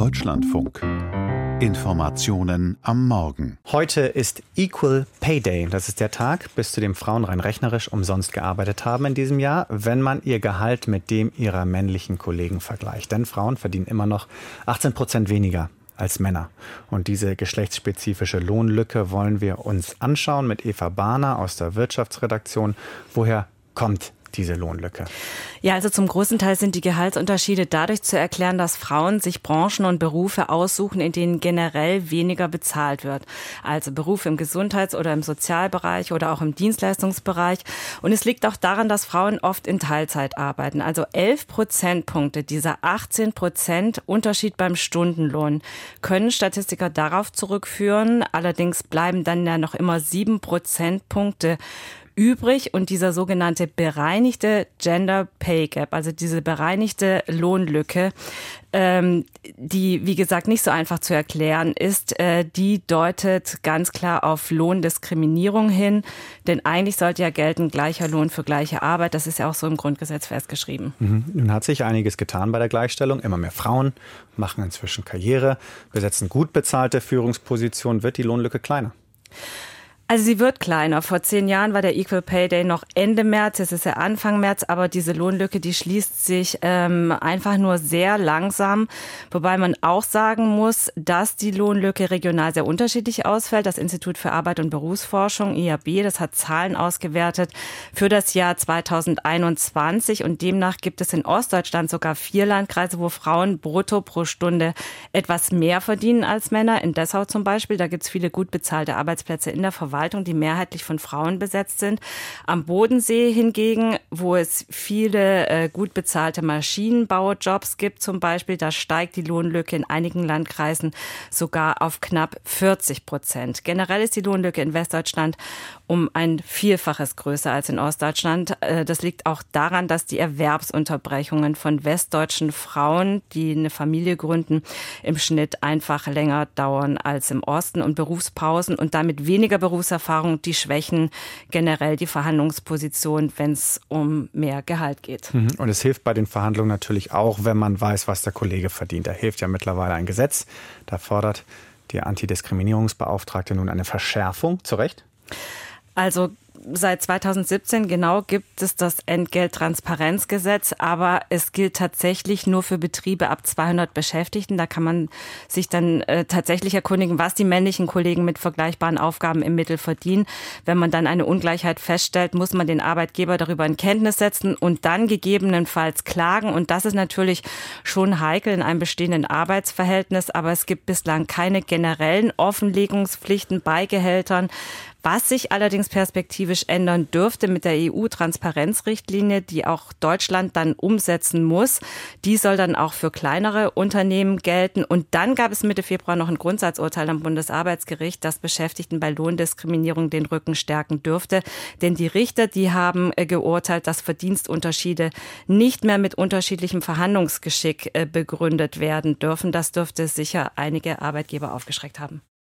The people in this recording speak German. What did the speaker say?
Deutschlandfunk. Informationen am Morgen. Heute ist Equal Pay Day. Das ist der Tag, bis zu dem Frauen rein rechnerisch umsonst gearbeitet haben in diesem Jahr, wenn man ihr Gehalt mit dem ihrer männlichen Kollegen vergleicht. Denn Frauen verdienen immer noch 18 Prozent weniger als Männer. Und diese geschlechtsspezifische Lohnlücke wollen wir uns anschauen mit Eva Bahner aus der Wirtschaftsredaktion. Woher kommt diese Lohnlücke? Ja, also zum großen Teil sind die Gehaltsunterschiede dadurch zu erklären, dass Frauen sich Branchen und Berufe aussuchen, in denen generell weniger bezahlt wird. Also Berufe im Gesundheits- oder im Sozialbereich oder auch im Dienstleistungsbereich. Und es liegt auch daran, dass Frauen oft in Teilzeit arbeiten. Also 11 Prozentpunkte dieser 18 Prozent Unterschied beim Stundenlohn können Statistiker darauf zurückführen. Allerdings bleiben dann ja noch immer sieben Prozentpunkte übrig und dieser sogenannte bereinigte Gender Pay Gap, also diese bereinigte Lohnlücke, ähm, die, wie gesagt, nicht so einfach zu erklären ist, äh, die deutet ganz klar auf Lohndiskriminierung hin. Denn eigentlich sollte ja gelten gleicher Lohn für gleiche Arbeit. Das ist ja auch so im Grundgesetz festgeschrieben. Mhm. Nun hat sich einiges getan bei der Gleichstellung. Immer mehr Frauen machen inzwischen Karriere, besetzen gut bezahlte Führungspositionen. Wird die Lohnlücke kleiner? Also sie wird kleiner. Vor zehn Jahren war der Equal Pay Day noch Ende März, jetzt ist er Anfang März, aber diese Lohnlücke, die schließt sich ähm, einfach nur sehr langsam. Wobei man auch sagen muss, dass die Lohnlücke regional sehr unterschiedlich ausfällt. Das Institut für Arbeit und Berufsforschung, IAB, das hat Zahlen ausgewertet für das Jahr 2021 und demnach gibt es in Ostdeutschland sogar vier Landkreise, wo Frauen brutto pro Stunde etwas mehr verdienen als Männer. In Dessau zum Beispiel, da gibt es viele gut bezahlte Arbeitsplätze in der Verwaltung. Verwaltung, die mehrheitlich von Frauen besetzt sind. Am Bodensee hingegen, wo es viele äh, gut bezahlte Maschinenbaujobs gibt zum Beispiel, da steigt die Lohnlücke in einigen Landkreisen sogar auf knapp 40 Prozent. Generell ist die Lohnlücke in Westdeutschland um ein Vielfaches größer als in Ostdeutschland. Äh, das liegt auch daran, dass die Erwerbsunterbrechungen von westdeutschen Frauen, die eine Familie gründen, im Schnitt einfach länger dauern als im Osten und Berufspausen und damit weniger Berufs Berufserfahrung, die schwächen generell die Verhandlungsposition, wenn es um mehr Gehalt geht. Mhm. Und es hilft bei den Verhandlungen natürlich auch, wenn man weiß, was der Kollege verdient. Da hilft ja mittlerweile ein Gesetz. Da fordert die Antidiskriminierungsbeauftragte nun eine Verschärfung. Zu Recht? Also seit 2017 genau gibt es das Entgelttransparenzgesetz, aber es gilt tatsächlich nur für Betriebe ab 200 Beschäftigten. Da kann man sich dann äh, tatsächlich erkundigen, was die männlichen Kollegen mit vergleichbaren Aufgaben im Mittel verdienen. Wenn man dann eine Ungleichheit feststellt, muss man den Arbeitgeber darüber in Kenntnis setzen und dann gegebenenfalls klagen. Und das ist natürlich schon heikel in einem bestehenden Arbeitsverhältnis, aber es gibt bislang keine generellen Offenlegungspflichten bei Gehältern. Was sich allerdings perspektivisch ändern dürfte mit der EU-Transparenzrichtlinie, die auch Deutschland dann umsetzen muss, die soll dann auch für kleinere Unternehmen gelten. Und dann gab es Mitte Februar noch ein Grundsatzurteil am Bundesarbeitsgericht, das Beschäftigten bei Lohndiskriminierung den Rücken stärken dürfte. Denn die Richter, die haben äh, geurteilt, dass Verdienstunterschiede nicht mehr mit unterschiedlichem Verhandlungsgeschick äh, begründet werden dürfen. Das dürfte sicher einige Arbeitgeber aufgeschreckt haben.